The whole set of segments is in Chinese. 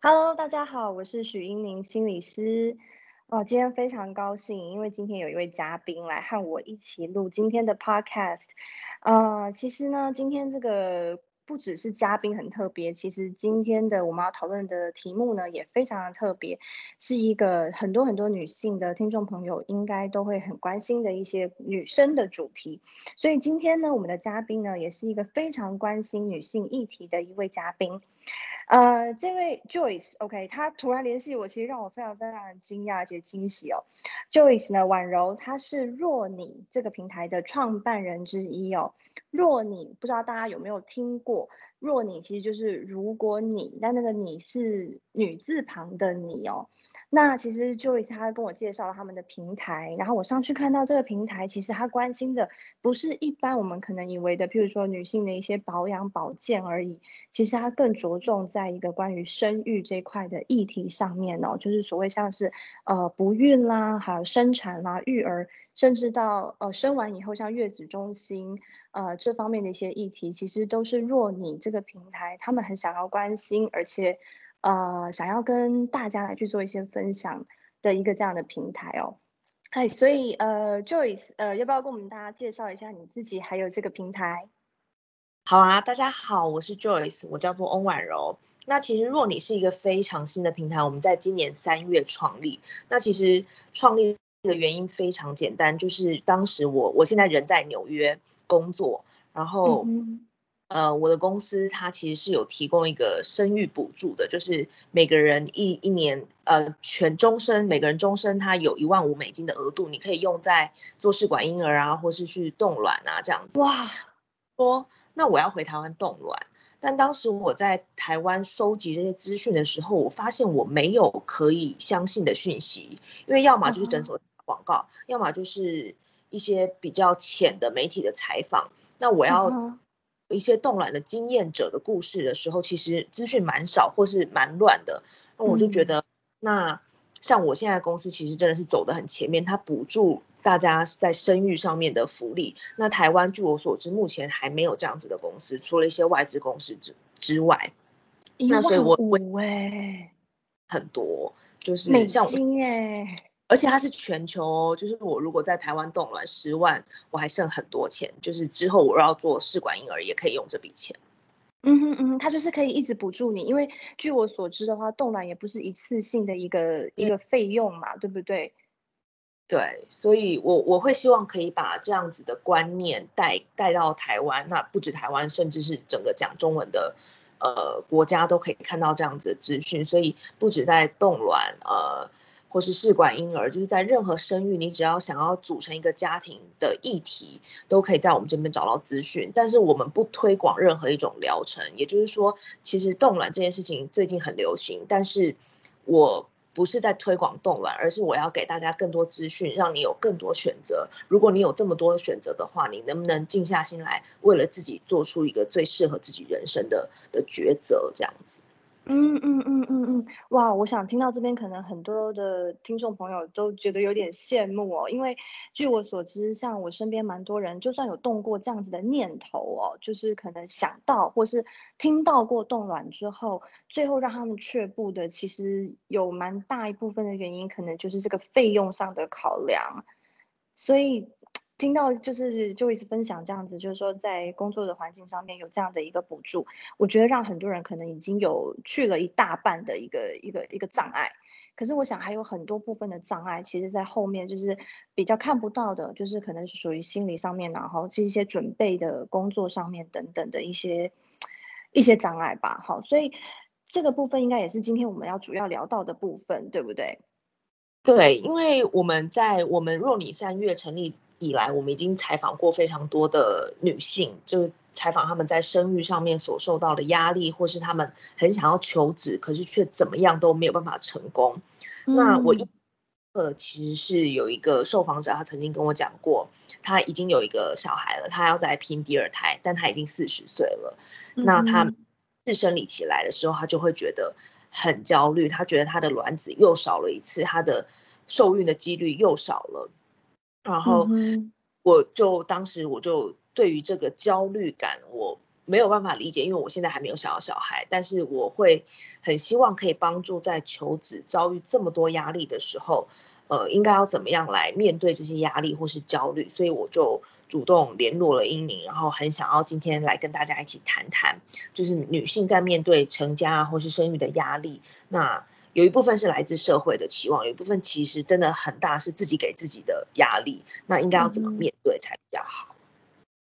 Hello，大家好，我是许英宁心理师。哦，今天非常高兴，因为今天有一位嘉宾来和我一起录今天的 Podcast。呃，其实呢，今天这个不只是嘉宾很特别，其实今天的我们要讨论的题目呢也非常的特别，是一个很多很多女性的听众朋友应该都会很关心的一些女生的主题。所以今天呢，我们的嘉宾呢也是一个非常关心女性议题的一位嘉宾。呃，这位 Joyce，OK，她突然联系我，其实让我非常非常惊讶且惊喜哦。Joyce 呢，婉柔，她是若你这个平台的创办人之一哦。若你不知道大家有没有听过，若你其实就是如果你，但那个你是女字旁的你哦。那其实 Joyce 他跟我介绍了他们的平台，然后我上去看到这个平台，其实他关心的不是一般我们可能以为的，譬如说女性的一些保养保健而已，其实他更着重在一个关于生育这块的议题上面哦，就是所谓像是呃不孕啦，还有生产啦、育儿，甚至到呃生完以后像月子中心呃这方面的一些议题，其实都是若你这个平台他们很想要关心，而且。呃，想要跟大家来去做一些分享的一个这样的平台哦，哎，所以呃，Joyce，呃，要不要跟我们大家介绍一下你自己还有这个平台？好啊，大家好，我是 Joyce，我叫做翁婉柔。那其实若你是一个非常新的平台，我们在今年三月创立。那其实创立的原因非常简单，就是当时我我现在人在纽约工作，然后。呃，我的公司它其实是有提供一个生育补助的，就是每个人一一年，呃，全终身，每个人终身它有一万五美金的额度，你可以用在做试管婴儿啊，或是去冻卵啊这样子。哇，说那我要回台湾冻卵，但当时我在台湾搜集这些资讯的时候，我发现我没有可以相信的讯息，因为要么就是诊所广告，要么就是一些比较浅的媒体的采访，那我要。一些冻卵的经验者的故事的时候，其实资讯蛮少或是蛮乱的。那我就觉得，那像我现在公司其实真的是走的很前面，它补助大家在生育上面的福利。那台湾据我所知，目前还没有这样子的公司，除了一些外资公司之之外。那所以我哎，很多就是像金哎。而且它是全球哦，就是我如果在台湾冻卵十万，我还剩很多钱，就是之后我要做试管婴儿也可以用这笔钱。嗯哼嗯，它就是可以一直补助你，因为据我所知的话，冻卵也不是一次性的一个一个费用嘛，对不对？对，所以我我会希望可以把这样子的观念带带到台湾，那不止台湾，甚至是整个讲中文的呃国家都可以看到这样子的资讯，所以不止在冻卵呃。或是试管婴儿，就是在任何生育，你只要想要组成一个家庭的议题，都可以在我们这边找到资讯。但是我们不推广任何一种疗程，也就是说，其实冻卵这件事情最近很流行，但是我不是在推广冻卵，而是我要给大家更多资讯，让你有更多选择。如果你有这么多选择的话，你能不能静下心来，为了自己做出一个最适合自己人生的的抉择？这样子。嗯嗯嗯嗯嗯，哇！我想听到这边，可能很多的听众朋友都觉得有点羡慕哦，因为据我所知，像我身边蛮多人，就算有动过这样子的念头哦，就是可能想到或是听到过冻卵之后，最后让他们却步的，其实有蛮大一部分的原因，可能就是这个费用上的考量，所以。听到就是就一直分享这样子，就是说在工作的环境上面有这样的一个补助，我觉得让很多人可能已经有去了一大半的一个一个一个障碍。可是我想还有很多部分的障碍，其实在后面就是比较看不到的，就是可能是属于心理上面，然后是一些准备的工作上面等等的一些一些障碍吧。好，所以这个部分应该也是今天我们要主要聊到的部分，对不对？对，因为我们在我们若你三月成立。以来，我们已经采访过非常多的女性，就是采访她们在生育上面所受到的压力，或是她们很想要求子，可是却怎么样都没有办法成功。那我一呃，其实是有一个受访者，他曾经跟我讲过，他已经有一个小孩了，他要再拼第二胎，但他已经四十岁了。那他自生理期来的时候，他就会觉得很焦虑，他觉得他的卵子又少了一次，他的受孕的几率又少了。然后我就当时我就对于这个焦虑感，我没有办法理解，因为我现在还没有想要小孩，但是我会很希望可以帮助在求子遭遇这么多压力的时候，呃，应该要怎么样来面对这些压力或是焦虑，所以我就主动联络了英宁，然后很想要今天来跟大家一起谈谈，就是女性在面对成家或是生育的压力，那有一部分是来自社会的期望，有一部分其实真的很大是自己给自己的压力，那应该要怎么面对才比较好？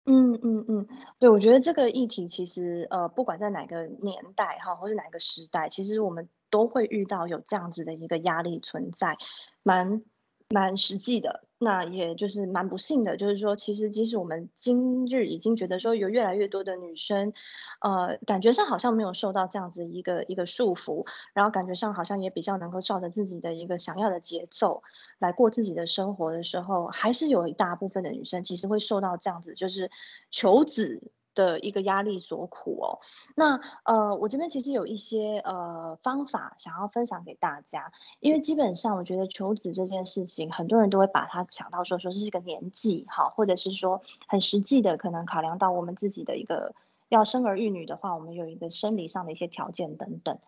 嗯嗯嗯，对，我觉得这个议题其实，呃，不管在哪个年代哈，或是哪个时代，其实我们都会遇到有这样子的一个压力存在，蛮蛮实际的。那也就是蛮不幸的，就是说，其实即使我们今日已经觉得说有越来越多的女生，呃，感觉上好像没有受到这样子一个一个束缚，然后感觉上好像也比较能够照着自己的一个想要的节奏来过自己的生活的时候，还是有一大部分的女生其实会受到这样子就是求子的一个压力所苦哦。那呃，我这边其实有一些呃方法想要分享给大家，因为基本上我觉得求子这件事情，很多人都会把它想到说说是一个年纪哈，或者是说很实际的，可能考量到我们自己的一个要生儿育女的话，我们有一个生理上的一些条件等等。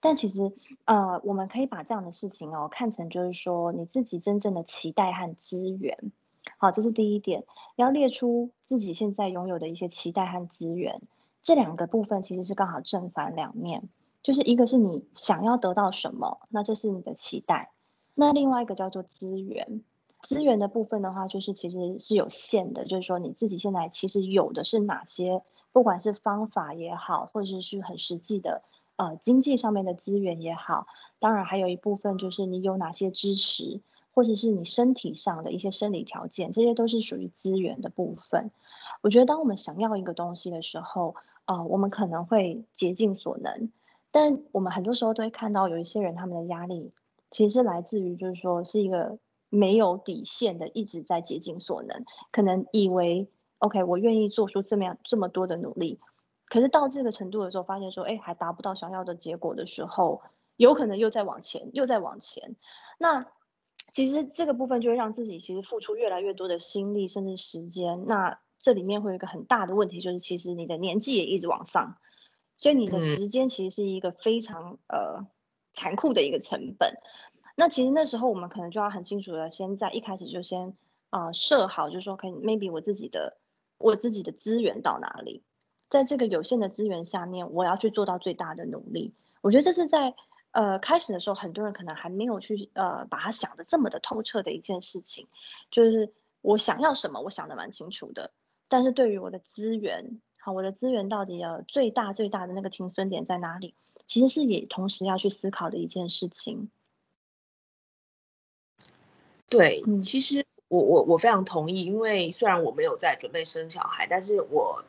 但其实呃，我们可以把这样的事情哦看成就是说你自己真正的期待和资源。好，这是第一点，要列出自己现在拥有的一些期待和资源。这两个部分其实是刚好正反两面，就是一个是你想要得到什么，那这是你的期待；那另外一个叫做资源。资源的部分的话，就是其实是有限的，就是说你自己现在其实有的是哪些，不管是方法也好，或者是很实际的呃经济上面的资源也好，当然还有一部分就是你有哪些支持。或者是你身体上的一些生理条件，这些都是属于资源的部分。我觉得当我们想要一个东西的时候，呃，我们可能会竭尽所能，但我们很多时候都会看到有一些人他们的压力，其实来自于就是说是一个没有底线的一直在竭尽所能，可能以为 OK 我愿意做出这么样这么多的努力，可是到这个程度的时候，发现说哎还达不到想要的结果的时候，有可能又在往前又在往前，那。其实这个部分就会让自己其实付出越来越多的心力，甚至时间。那这里面会有一个很大的问题，就是其实你的年纪也一直往上，所以你的时间其实是一个非常呃残酷的一个成本。那其实那时候我们可能就要很清楚的，先在一开始就先啊设好，就是说可以 maybe 我自己的我自己的资源到哪里，在这个有限的资源下面，我要去做到最大的努力。我觉得这是在。呃，开始的时候，很多人可能还没有去呃把它想的这么的透彻的一件事情，就是我想要什么，我想的蛮清楚的。但是对于我的资源，好，我的资源到底要最大最大的那个停损点在哪里？其实是也同时要去思考的一件事情。对，其实我我我非常同意，因为虽然我没有在准备生小孩，但是我。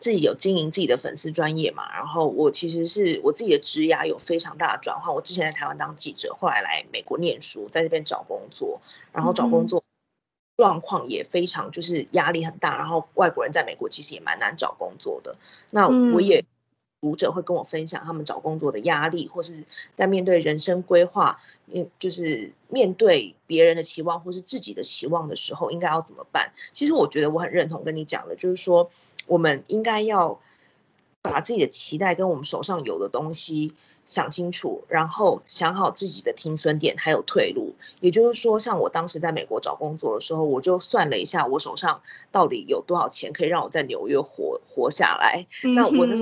自己有经营自己的粉丝专业嘛，然后我其实是我自己的职涯有非常大的转换。我之前在台湾当记者，后来来美国念书，在这边找工作，然后找工作状况也非常就是压力很大。然后外国人在美国其实也蛮难找工作的。那我也读者会跟我分享他们找工作的压力，或是在面对人生规划，面就是面对别人的期望或是自己的期望的时候，应该要怎么办？其实我觉得我很认同跟你讲的，就是说。我们应该要把自己的期待跟我们手上有的东西想清楚，然后想好自己的停损点还有退路。也就是说，像我当时在美国找工作的时候，我就算了一下我手上到底有多少钱可以让我在纽约活活下来。那我那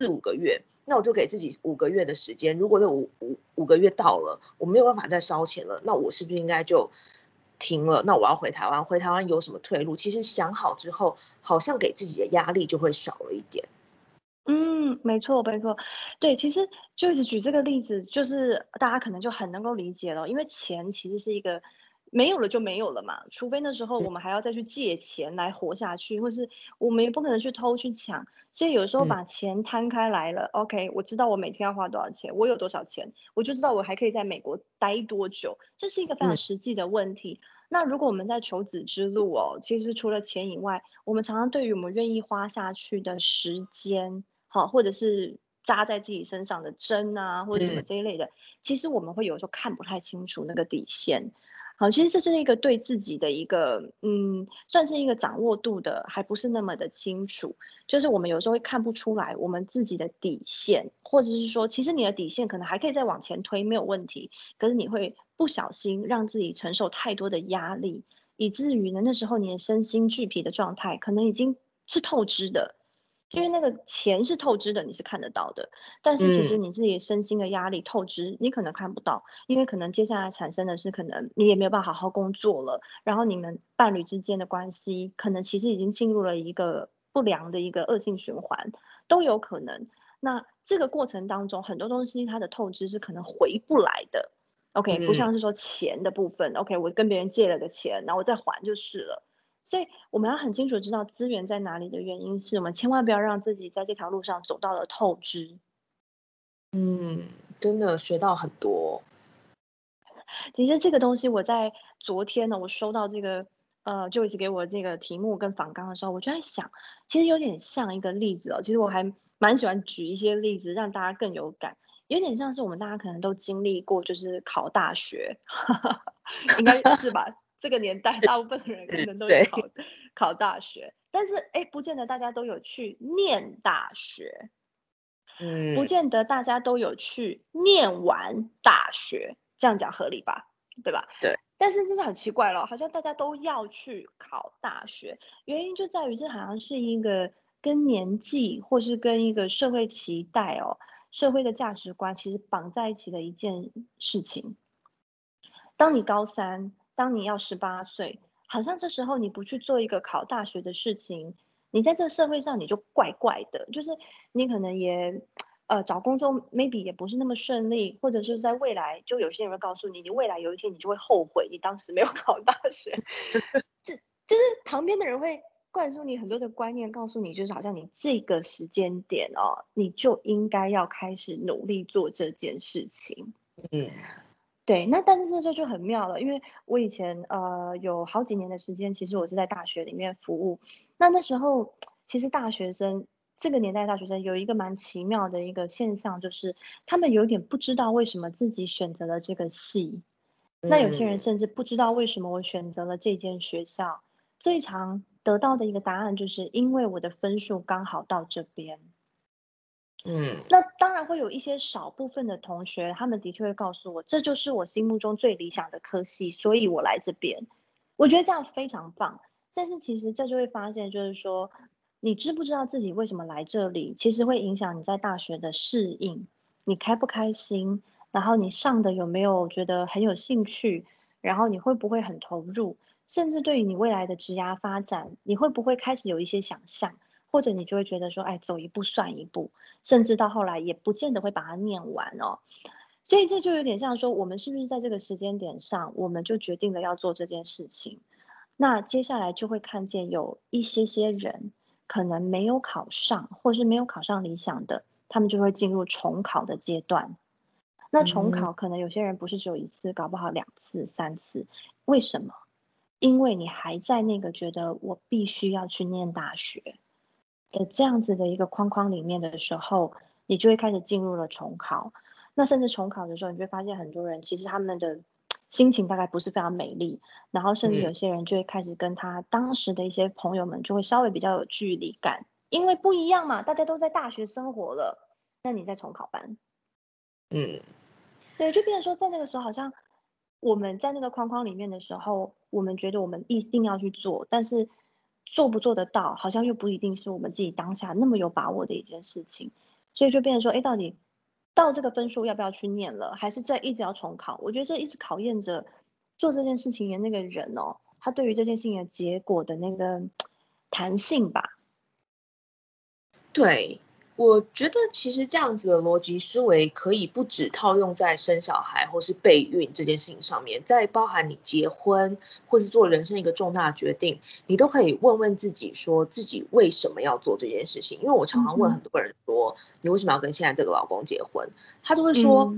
四五个月，那我就给自己五个月的时间。如果这五五五个月到了，我没有办法再烧钱了，那我是不是应该就？停了，那我要回台湾。回台湾有什么退路？其实想好之后，好像给自己的压力就会少了一点。嗯，没错，没错。对，其实就是举这个例子，就是大家可能就很能够理解了，因为钱其实是一个没有了就没有了嘛，除非那时候我们还要再去借钱来活下去，或是我们也不可能去偷去抢。所以有时候把钱摊开来了，OK，我知道我每天要花多少钱，我有多少钱，我就知道我还可以在美国待多久，这是一个非常实际的问题。那如果我们在求子之路哦，其实除了钱以外，我们常常对于我们愿意花下去的时间，好，或者是扎在自己身上的针啊，或者什么这一类的，其实我们会有时候看不太清楚那个底线。好，其实这是一个对自己的一个，嗯，算是一个掌握度的，还不是那么的清楚。就是我们有时候会看不出来我们自己的底线，或者是说，其实你的底线可能还可以再往前推，没有问题。可是你会不小心让自己承受太多的压力，以至于呢，那时候你的身心俱疲的状态，可能已经是透支的。因为那个钱是透支的，你是看得到的，但是其实你自己身心的压力透支，你可能看不到，因为可能接下来产生的是，可能你也没有办法好好工作了，然后你们伴侣之间的关系，可能其实已经进入了一个不良的一个恶性循环，都有可能。那这个过程当中，很多东西它的透支是可能回不来的。OK，不像是说钱的部分，OK，我跟别人借了个钱，然后我再还就是了。所以我们要很清楚知道资源在哪里的原因，是我们千万不要让自己在这条路上走到了透支。嗯，真的学到很多。其实这个东西我在昨天呢，我收到这个呃，就一直给我这个题目跟访纲的时候，我就在想，其实有点像一个例子哦。其实我还蛮喜欢举一些例子，让大家更有感。有点像是我们大家可能都经历过，就是考大学，应该是吧？这个年代，大部分的人可能都有考 考大学，但是哎，不见得大家都有去念大学，嗯，不见得大家都有去念完大学，这样讲合理吧？对吧？对。但是这就很奇怪了，好像大家都要去考大学，原因就在于这好像是一个跟年纪，或是跟一个社会期待哦，社会的价值观其实绑在一起的一件事情。当你高三。当你要十八岁，好像这时候你不去做一个考大学的事情，你在这个社会上你就怪怪的。就是你可能也，呃，找工作 maybe 也不是那么顺利，或者是在未来，就有些人会告诉你，你未来有一天你就会后悔你当时没有 考大学。这就是旁边的人会灌输你很多的观念，告诉你就是好像你这个时间点哦，你就应该要开始努力做这件事情。嗯。对，那但是这就就很妙了，因为我以前呃有好几年的时间，其实我是在大学里面服务。那那时候其实大学生这个年代大学生有一个蛮奇妙的一个现象，就是他们有点不知道为什么自己选择了这个系。那有些人甚至不知道为什么我选择了这间学校。最常得到的一个答案就是因为我的分数刚好到这边。嗯，那当然会有一些少部分的同学，他们的确会告诉我，这就是我心目中最理想的科系，所以我来这边。我觉得这样非常棒。但是其实这就会发现，就是说，你知不知道自己为什么来这里，其实会影响你在大学的适应，你开不开心，然后你上的有没有觉得很有兴趣，然后你会不会很投入，甚至对于你未来的职涯发展，你会不会开始有一些想象。或者你就会觉得说，哎，走一步算一步，甚至到后来也不见得会把它念完哦。所以这就有点像说，我们是不是在这个时间点上，我们就决定了要做这件事情？那接下来就会看见有一些些人可能没有考上，或是没有考上理想的，他们就会进入重考的阶段。那重考可能有些人不是只有一次，搞不好两次、三次。为什么？因为你还在那个觉得我必须要去念大学。的这样子的一个框框里面的时候，你就会开始进入了重考。那甚至重考的时候，你就会发现很多人其实他们的心情大概不是非常美丽，然后甚至有些人就会开始跟他当时的一些朋友们就会稍微比较有距离感，因为不一样嘛，大家都在大学生活了，那你在重考班，嗯，对，就变成说在那个时候，好像我们在那个框框里面的时候，我们觉得我们一定要去做，但是。做不做得到，好像又不一定是我们自己当下那么有把握的一件事情，所以就变成说，哎，到底到这个分数要不要去念了，还是在一直要重考？我觉得这一直考验着做这件事情的那个人哦，他对于这件事情的结果的那个 弹性吧。对。我觉得其实这样子的逻辑思维可以不止套用在生小孩或是备孕这件事情上面，在包含你结婚或是做人生一个重大决定，你都可以问问自己，说自己为什么要做这件事情。因为我常常问很多人说，你为什么要跟现在这个老公结婚？他就会说，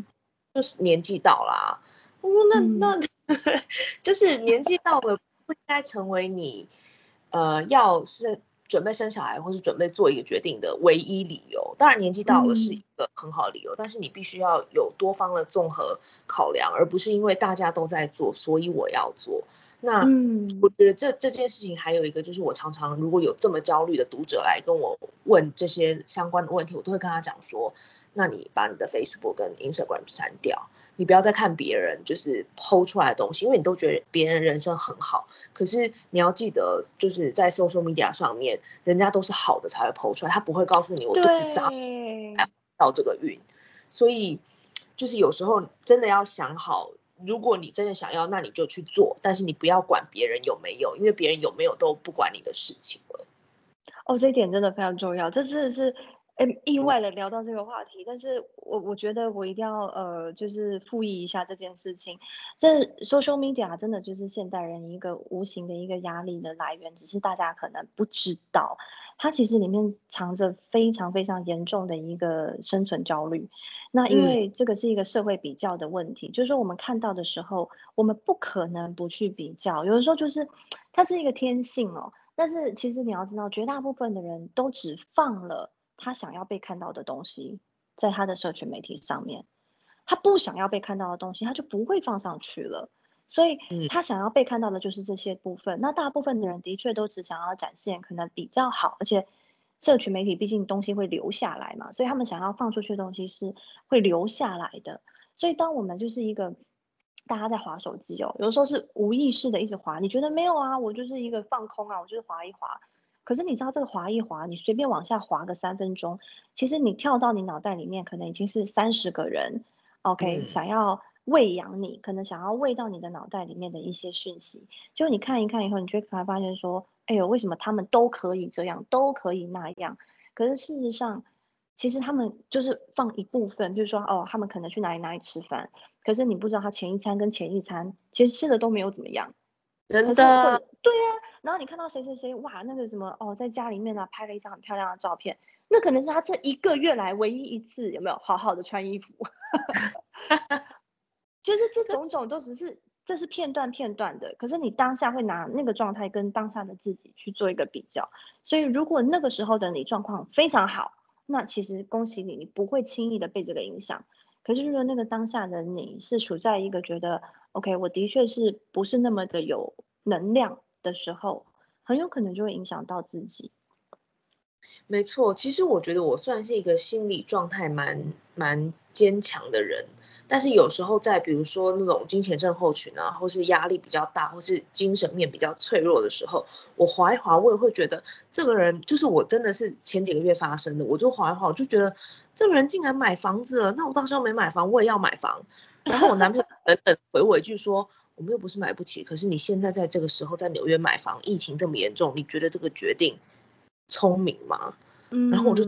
就是年纪到了。我说那那 就是年纪到了，不应该成为你呃要是。准备生小孩或是准备做一个决定的唯一理由。当然，年纪到了是一个很好的理由，但是你必须要有多方的综合考量，而不是因为大家都在做，所以我要做。那我觉得这这件事情还有一个，就是我常常如果有这么焦虑的读者来跟我问这些相关的问题，我都会跟他讲说：，那你把你的 Facebook 跟 Instagram 删掉，你不要再看别人就是剖出来的东西，因为你都觉得别人人生很好。可是你要记得，就是在 social media 上面，人家都是好的才会剖出来，他不会告诉你我都是渣到这个运。所以就是有时候真的要想好。如果你真的想要，那你就去做，但是你不要管别人有没有，因为别人有没有都不管你的事情了。哦，这一点真的非常重要，这真的是哎意外的聊到这个话题，但是我我觉得我一定要呃，就是复议一下这件事情。这 social media 真的就是现代人一个无形的一个压力的来源，只是大家可能不知道，它其实里面藏着非常非常严重的一个生存焦虑。那因为这个是一个社会比较的问题，就是说我们看到的时候，我们不可能不去比较。有的时候就是它是一个天性哦，但是其实你要知道，绝大部分的人都只放了他想要被看到的东西在他的社群媒体上面，他不想要被看到的东西，他就不会放上去了。所以他想要被看到的就是这些部分。那大部分的人的确都只想要展现可能比较好，而且。社群媒体毕竟东西会留下来嘛，所以他们想要放出去的东西是会留下来的。所以当我们就是一个大家在划手机哦，有的时候是无意识的一直划，你觉得没有啊？我就是一个放空啊，我就是划一划。可是你知道这个划一划，你随便往下滑个三分钟，其实你跳到你脑袋里面，可能已经是三十个人，OK，想要喂养你，可能想要喂到你的脑袋里面的一些讯息。就你看一看以后，你就会发现说。哎呦，为什么他们都可以这样，都可以那样？可是事实上，其实他们就是放一部分，就是说，哦，他们可能去哪里哪里吃饭，可是你不知道他前一餐跟前一餐其实吃的都没有怎么样，真的，对呀。然后你看到谁谁谁，哇，那个什么，哦，在家里面呢拍了一张很漂亮的照片，那可能是他这一个月来唯一一次有没有好好的穿衣服，就是这种种都只是。这是片段片段的，可是你当下会拿那个状态跟当下的自己去做一个比较，所以如果那个时候的你状况非常好，那其实恭喜你，你不会轻易的被这个影响。可是如果那个当下的你是处在一个觉得 OK，我的确是不是那么的有能量的时候，很有可能就会影响到自己。没错，其实我觉得我算是一个心理状态蛮蛮坚强的人，但是有时候在比如说那种金钱症候群啊，或是压力比较大，或是精神面比较脆弱的时候，我划一划，我也会觉得这个人就是我真的是前几个月发生的，我就划一划，我就觉得这个人竟然买房子了，那我到时候没买房，我也要买房。然后我男朋友 等等回我一句说，我们又不是买不起，可是你现在在这个时候在纽约买房，疫情这么严重，你觉得这个决定？聪明吗？嗯，然后我就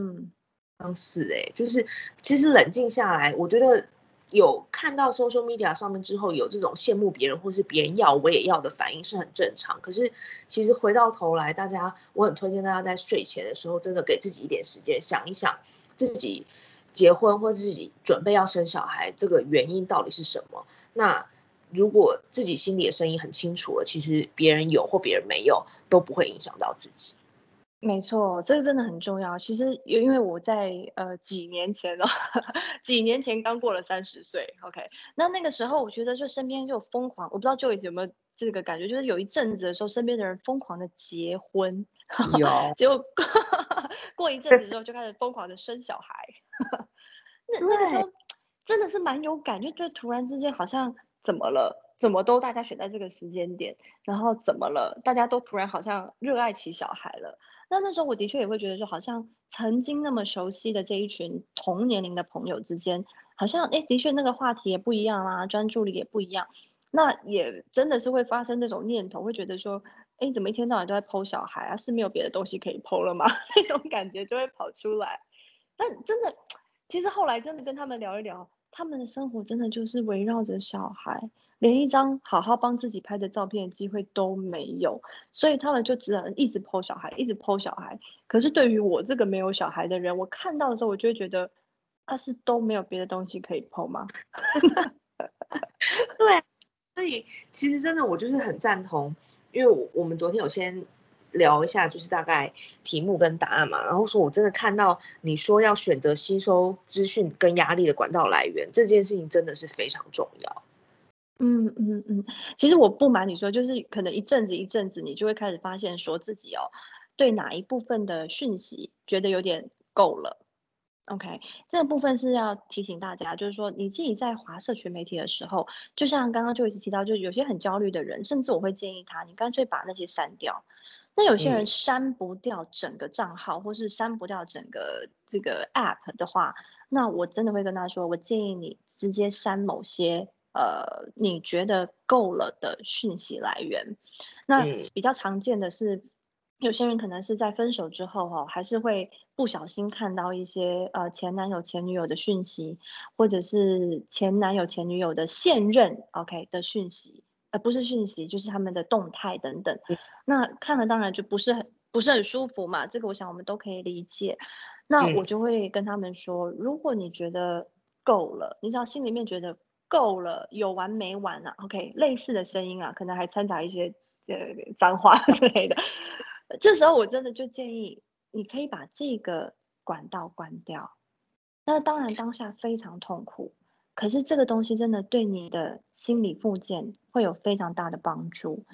当是哎，就是其实冷静下来，我觉得有看到 social media 上面之后有这种羡慕别人或是别人要我也要的反应是很正常。可是其实回到头来，大家我很推荐大家在睡前的时候，真的给自己一点时间想一想，自己结婚或自己准备要生小孩这个原因到底是什么。那如果自己心里的声音很清楚了，其实别人有或别人没有都不会影响到自己。没错，这个真的很重要。其实，因为我在呃几年前哦，几年前刚过了三十岁，OK，那那个时候我觉得就身边就疯狂，我不知道 Joyce 有没有这个感觉，就是有一阵子的时候，身边的人疯狂的结婚，有，结果过一阵子之后就开始疯狂的生小孩，那那个时候真的是蛮有感觉，就突然之间好像怎么了？怎么都大家选在这个时间点，然后怎么了？大家都突然好像热爱起小孩了。那那时候我的确也会觉得，就好像曾经那么熟悉的这一群同年龄的朋友之间，好像哎，的确那个话题也不一样啦，专注力也不一样。那也真的是会发生那种念头，会觉得说，哎，怎么一天到晚都在剖小孩啊？是没有别的东西可以剖了吗？那种感觉就会跑出来。但真的，其实后来真的跟他们聊一聊，他们的生活真的就是围绕着小孩。连一张好好帮自己拍的照片的机会都没有，所以他们就只能一直剖小孩，一直剖小孩。可是对于我这个没有小孩的人，我看到的时候，我就会觉得，他是都没有别的东西可以剖吗？对，所以其实真的我就是很赞同，因为我我们昨天有先聊一下，就是大概题目跟答案嘛。然后说我真的看到你说要选择吸收资讯跟压力的管道来源，这件事情真的是非常重要。嗯嗯嗯，其实我不瞒你说，就是可能一阵子一阵子，你就会开始发现说自己哦，对哪一部分的讯息觉得有点够了。OK，这个部分是要提醒大家，就是说你自己在划社群媒体的时候，就像刚刚就一直提到，就有些很焦虑的人，甚至我会建议他，你干脆把那些删掉。那有些人删不掉整个账号，或是删不掉整个这个 App 的话，那我真的会跟他说，我建议你直接删某些呃你觉得够了的讯息来源。那比较常见的是。有些人可能是在分手之后哈，还是会不小心看到一些呃前男友前女友的讯息，或者是前男友前女友的现任 OK 的讯息，呃不是讯息，就是他们的动态等等。那看了当然就不是很不是很舒服嘛，这个我想我们都可以理解。那我就会跟他们说，如果你觉得够了，你只要心里面觉得够了，有完没完啊？OK，类似的声音啊，可能还掺杂一些呃脏话之类的。这时候我真的就建议，你可以把这个管道关掉。那当然当下非常痛苦，可是这个东西真的对你的心理复健会有非常大的帮助。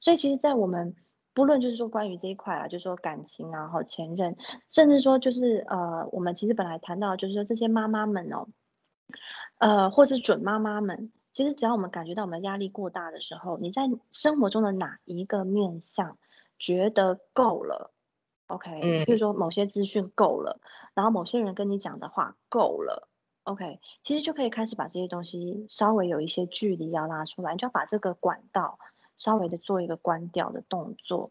所以其实，在我们不论就是说关于这一块啊，就是说感情啊，和前任，甚至说就是呃，我们其实本来谈到就是说这些妈妈们哦，呃，或是准妈妈们，其实只要我们感觉到我们压力过大的时候，你在生活中的哪一个面向？觉得够了，OK，比如说某些资讯够了，然后某些人跟你讲的话够了，OK，其实就可以开始把这些东西稍微有一些距离要拉出来，你就要把这个管道稍微的做一个关掉的动作，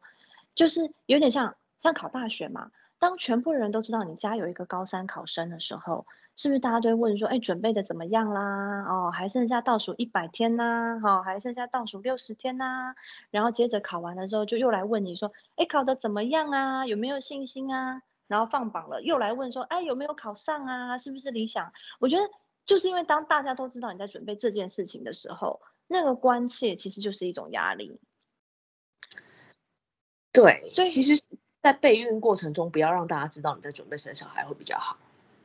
就是有点像像考大学嘛。当全部人都知道你家有一个高三考生的时候，是不是大家都会问说：“哎，准备的怎么样啦？哦，还剩下倒数一百天呐，好，还剩下倒数六十天呐。”然后接着考完的时候，就又来问你说：“哎，考的怎么样啊？有没有信心啊？”然后放榜了，又来问说：“哎，有没有考上啊？是不是理想？”我觉得就是因为当大家都知道你在准备这件事情的时候，那个关切其实就是一种压力。对，所以其实。在备孕过程中，不要让大家知道你在准备生小孩会比较好。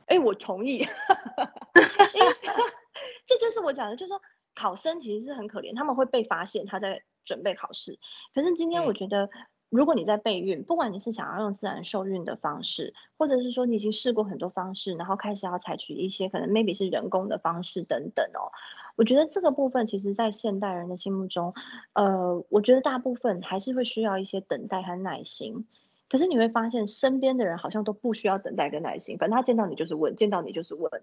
哎，我同意。这就是我讲的，就是说考生其实是很可怜，他们会被发现他在准备考试。可是今天我觉得，如果你在备孕，不管你是想要用自然受孕的方式，或者是说你已经试过很多方式，然后开始要采取一些可能 maybe 是人工的方式等等哦，我觉得这个部分其实，在现代人的心目中，呃，我觉得大部分还是会需要一些等待和耐心。可是你会发现，身边的人好像都不需要等待跟耐心，反正他见到你就是问，见到你就是问，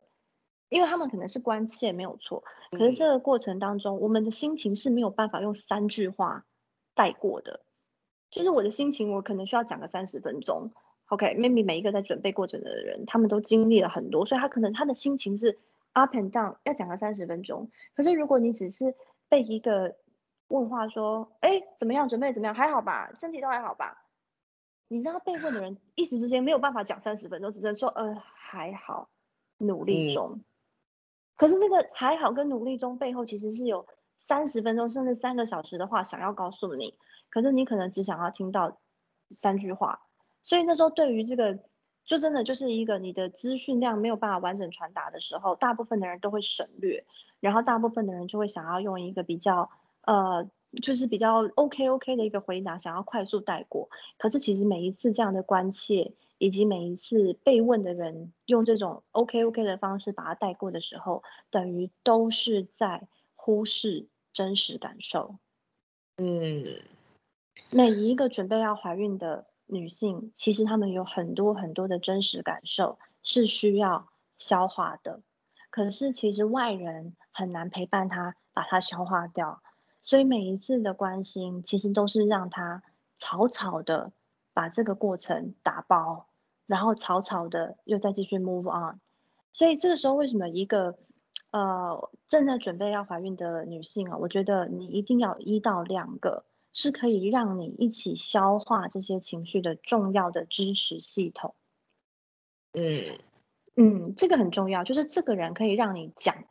因为他们可能是关切，没有错。可是这个过程当中，我们的心情是没有办法用三句话带过的。就是我的心情，我可能需要讲个三十分钟。OK，maybe 每一个在准备过程的人，他们都经历了很多，所以他可能他的心情是 up and down，要讲个三十分钟。可是如果你只是被一个问话说，哎，怎么样？准备怎么样？还好吧？身体都还好吧？你知道被问的人 一时之间没有办法讲三十分钟，只能说呃还好，努力中。可是那个还好跟努力中背后其实是有三十分钟甚至三个小时的话想要告诉你，可是你可能只想要听到三句话。所以那时候对于这个，就真的就是一个你的资讯量没有办法完整传达的时候，大部分的人都会省略，然后大部分的人就会想要用一个比较呃。就是比较 OK OK 的一个回答，想要快速带过。可是其实每一次这样的关切，以及每一次被问的人用这种 OK OK 的方式把它带过的时候，等于都是在忽视真实感受。嗯，每一个准备要怀孕的女性，其实她们有很多很多的真实感受是需要消化的。可是其实外人很难陪伴她把它消化掉。所以每一次的关心，其实都是让她草草的把这个过程打包，然后草草的又再继续 move on。所以这个时候，为什么一个呃正在准备要怀孕的女性啊，我觉得你一定要一到两个是可以让你一起消化这些情绪的重要的支持系统。嗯嗯，这个很重要，就是这个人可以让你讲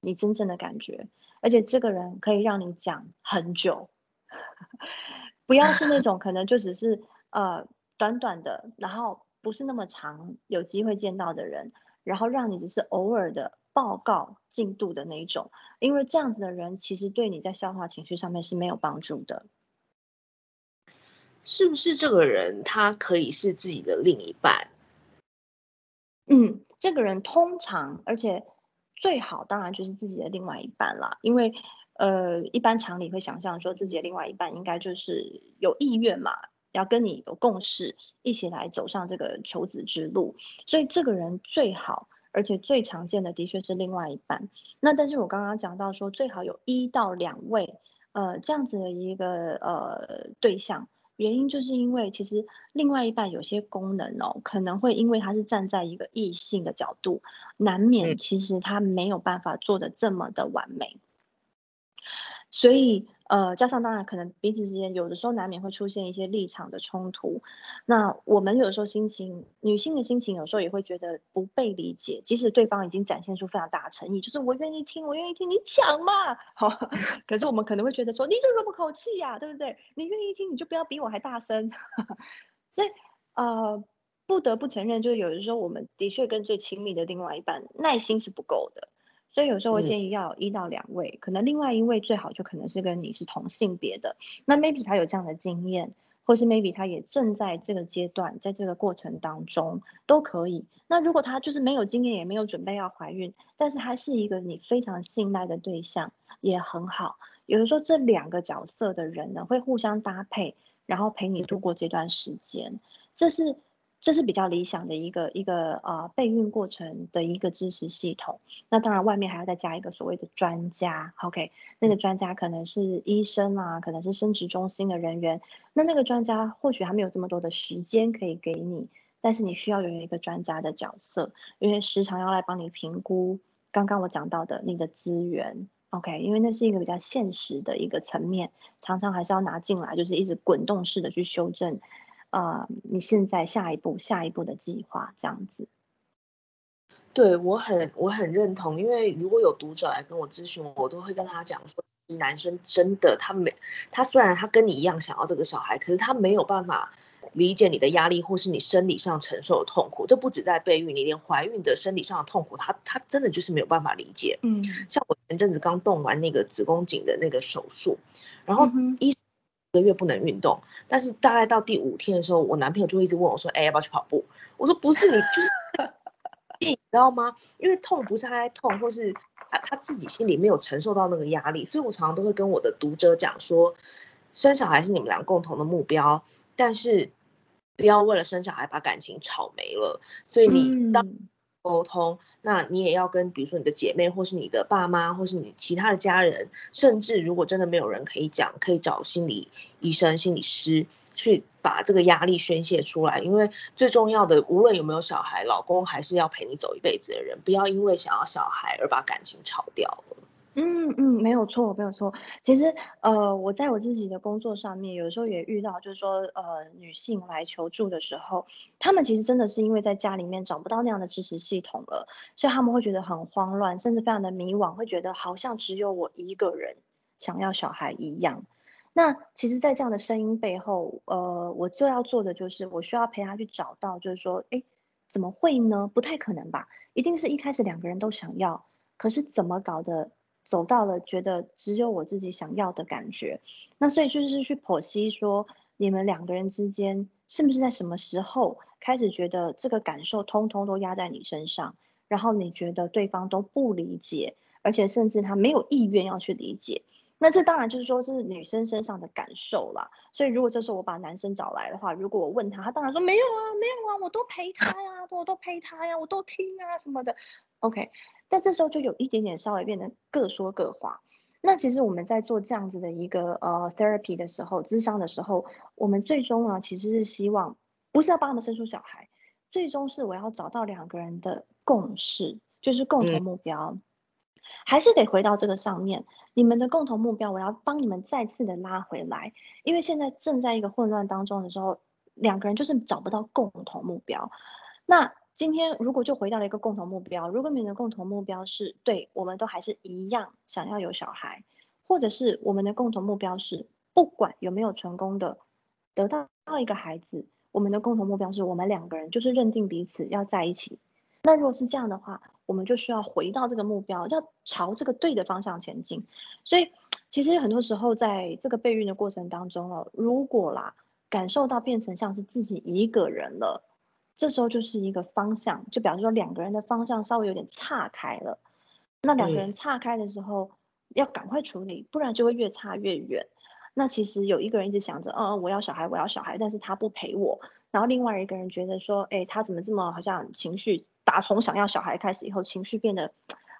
你真正的感觉。而且这个人可以让你讲很久，不要是那种可能就只是呃短短的，然后不是那么长有机会见到的人，然后让你只是偶尔的报告进度的那一种，因为这样子的人其实对你在消化情绪上面是没有帮助的。是不是这个人他可以是自己的另一半？嗯，这个人通常，而且最好当然就是自己的另外一半啦，因为呃，一般常理会想象说自己的另外一半应该就是有意愿嘛，要跟你有共识，一起来走上这个求子之路，所以这个人最好，而且最常见的的确是另外一半。那但是我刚刚讲到说，最好有一到两位，呃，这样子的一个呃对象。原因就是因为其实另外一半有些功能哦，可能会因为他是站在一个异性的角度，难免其实他没有办法做的这么的完美。所以，呃，加上当然可能彼此之间有的时候难免会出现一些立场的冲突。那我们有时候心情，女性的心情有时候也会觉得不被理解，即使对方已经展现出非常大的诚意，就是我愿意听，我愿意听你讲嘛。好，可是我们可能会觉得说，你这什么口气呀，对不对？你愿意听，你就不要比我还大声。所以，呃，不得不承认，就是有的时候我们的确跟最亲密的另外一半耐心是不够的。所以有时候我建议要一到两位，可能另外一位最好就可能是跟你是同性别的，那 maybe 他有这样的经验，或是 maybe 他也正在这个阶段，在这个过程当中都可以。那如果他就是没有经验，也没有准备要怀孕，但是他是一个你非常信赖的对象，也很好。有的时候这两个角色的人呢，会互相搭配，然后陪你度过这段时间，这是。这是比较理想的一个一个呃备孕过程的一个支持系统。那当然，外面还要再加一个所谓的专家，OK？那个专家可能是医生啊，可能是生殖中心的人员。那那个专家或许还没有这么多的时间可以给你，但是你需要有一个专家的角色，因为时常要来帮你评估刚刚我讲到的你的资源，OK？因为那是一个比较现实的一个层面，常常还是要拿进来，就是一直滚动式的去修正。啊，你现在下一步下一步的计划这样子，对我很我很认同，因为如果有读者来跟我咨询，我都会跟他讲说，男生真的他没他虽然他跟你一样想要这个小孩，可是他没有办法理解你的压力或是你生理上承受的痛苦。这不止在备孕，你连怀孕的生理上的痛苦，他他真的就是没有办法理解。嗯，像我前阵子刚动完那个子宫颈的那个手术，然后医。一个月不能运动，但是大概到第五天的时候，我男朋友就一直问我说：“哎，要不要去跑步？”我说：“不是，你就是 你知道吗？因为痛不是他在痛，或是他他自己心里没有承受到那个压力，所以我常常都会跟我的读者讲说，生小孩是你们俩共同的目标，但是不要为了生小孩把感情吵没了。所以你当。”沟通，那你也要跟，比如说你的姐妹，或是你的爸妈，或是你其他的家人，甚至如果真的没有人可以讲，可以找心理医生、心理师去把这个压力宣泄出来。因为最重要的，无论有没有小孩，老公还是要陪你走一辈子的人，不要因为想要小孩而把感情吵掉了。嗯嗯，没有错，没有错。其实，呃，我在我自己的工作上面，有时候也遇到，就是说，呃，女性来求助的时候，她们其实真的是因为在家里面找不到那样的支持系统了，所以她们会觉得很慌乱，甚至非常的迷惘，会觉得好像只有我一个人想要小孩一样。那其实，在这样的声音背后，呃，我就要做的就是，我需要陪她去找到，就是说，哎，怎么会呢？不太可能吧？一定是一开始两个人都想要，可是怎么搞的？走到了觉得只有我自己想要的感觉，那所以就是去剖析说，你们两个人之间是不是在什么时候开始觉得这个感受通通都压在你身上，然后你觉得对方都不理解，而且甚至他没有意愿要去理解。那这当然就是说，是女生身上的感受啦。所以如果这时候我把男生找来的话，如果我问他，他当然说没有啊，没有啊，我都陪他呀，我都陪他呀，我都听啊什么的。OK，但这时候就有一点点稍微变得各说各话。那其实我们在做这样子的一个呃 therapy 的时候，咨商的时候，我们最终啊其实是希望不是要帮他们生出小孩，最终是我要找到两个人的共识，就是共同目标。还是得回到这个上面，你们的共同目标，我要帮你们再次的拉回来，因为现在正在一个混乱当中的时候，两个人就是找不到共同目标。那今天如果就回到了一个共同目标，如果你们的共同目标是对，我们都还是一样想要有小孩，或者是我们的共同目标是不管有没有成功的得到一个孩子，我们的共同目标是我们两个人就是认定彼此要在一起。那如果是这样的话，我们就需要回到这个目标，要朝这个对的方向前进。所以，其实很多时候在这个备孕的过程当中哦，如果啦感受到变成像是自己一个人了，这时候就是一个方向，就表示说两个人的方向稍微有点岔开了。那两个人岔开的时候，要赶快处理，不然就会越差越远。那其实有一个人一直想着，嗯，我要小孩，我要小孩，但是他不陪我。然后另外一个人觉得说，哎，他怎么这么好像情绪？打从想要小孩开始以后，情绪变得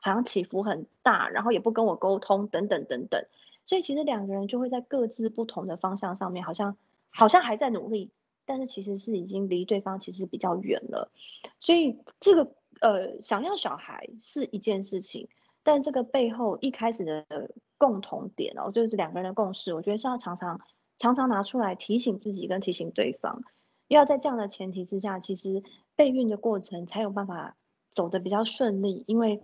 好像起伏很大，然后也不跟我沟通，等等等等。所以其实两个人就会在各自不同的方向上面，好像好像还在努力，但是其实是已经离对方其实比较远了。所以这个呃，想要小孩是一件事情，但这个背后一开始的共同点哦，就是两个人的共识，我觉得是要常常常常拿出来提醒自己跟提醒对方。要在这样的前提之下，其实备孕的过程才有办法走得比较顺利，因为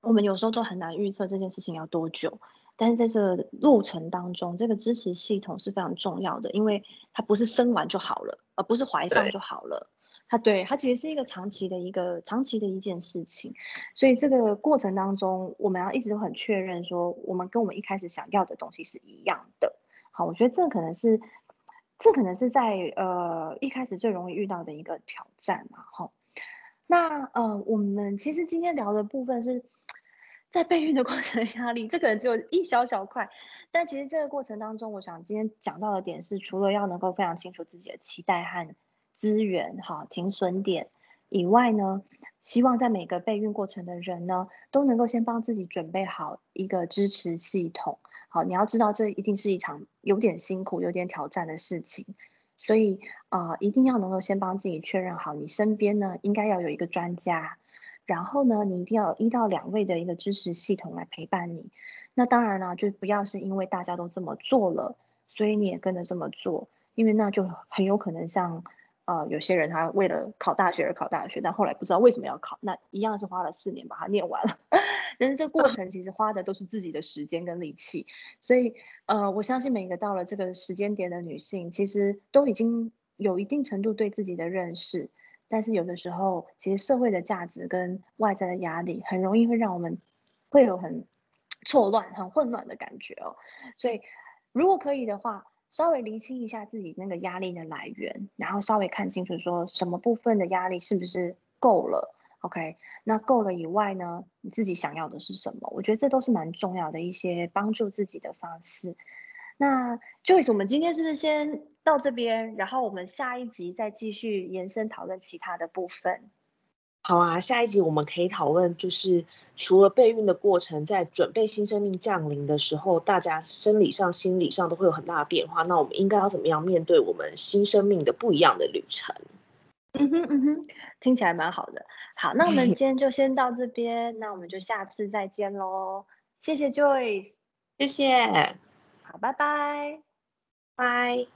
我们有时候都很难预测这件事情要多久。但是在这个路程当中，这个支持系统是非常重要的，因为它不是生完就好了，而不是怀上就好了。它对它其实是一个长期的一个长期的一件事情，所以这个过程当中，我们要一直都很确认说，我们跟我们一开始想要的东西是一样的。好，我觉得这可能是。这可能是在呃一开始最容易遇到的一个挑战嘛，哈。那呃，我们其实今天聊的部分是在备孕的过程压力，这可能只有一小小块，但其实这个过程当中，我想今天讲到的点是，除了要能够非常清楚自己的期待和资源，哈，停损点以外呢，希望在每个备孕过程的人呢，都能够先帮自己准备好一个支持系统。好，你要知道这一定是一场有点辛苦、有点挑战的事情，所以啊，一定要能够先帮自己确认好，你身边呢应该要有一个专家，然后呢，你一定要有一到两位的一个支持系统来陪伴你。那当然了，就不要是因为大家都这么做了，所以你也跟着这么做，因为那就很有可能像。呃，有些人他为了考大学而考大学，但后来不知道为什么要考，那一样是花了四年把它念完了。但是这过程其实花的都是自己的时间跟力气，所以呃，我相信每个到了这个时间点的女性，其实都已经有一定程度对自己的认识，但是有的时候，其实社会的价值跟外在的压力，很容易会让我们会有很错乱、很混乱的感觉哦。所以如果可以的话，稍微厘清一下自己那个压力的来源，然后稍微看清楚说什么部分的压力是不是够了，OK？那够了以外呢，你自己想要的是什么？我觉得这都是蛮重要的一些帮助自己的方式。那 Joyce，我们今天是不是先到这边，然后我们下一集再继续延伸讨论其他的部分？好啊，下一集我们可以讨论，就是除了备孕的过程，在准备新生命降临的时候，大家生理上、心理上都会有很大的变化。那我们应该要怎么样面对我们新生命的不一样的旅程？嗯哼嗯哼，听起来蛮好的。好，那我们 今天就先到这边，那我们就下次再见喽。谢谢 Joyce，谢谢，好，拜拜，拜。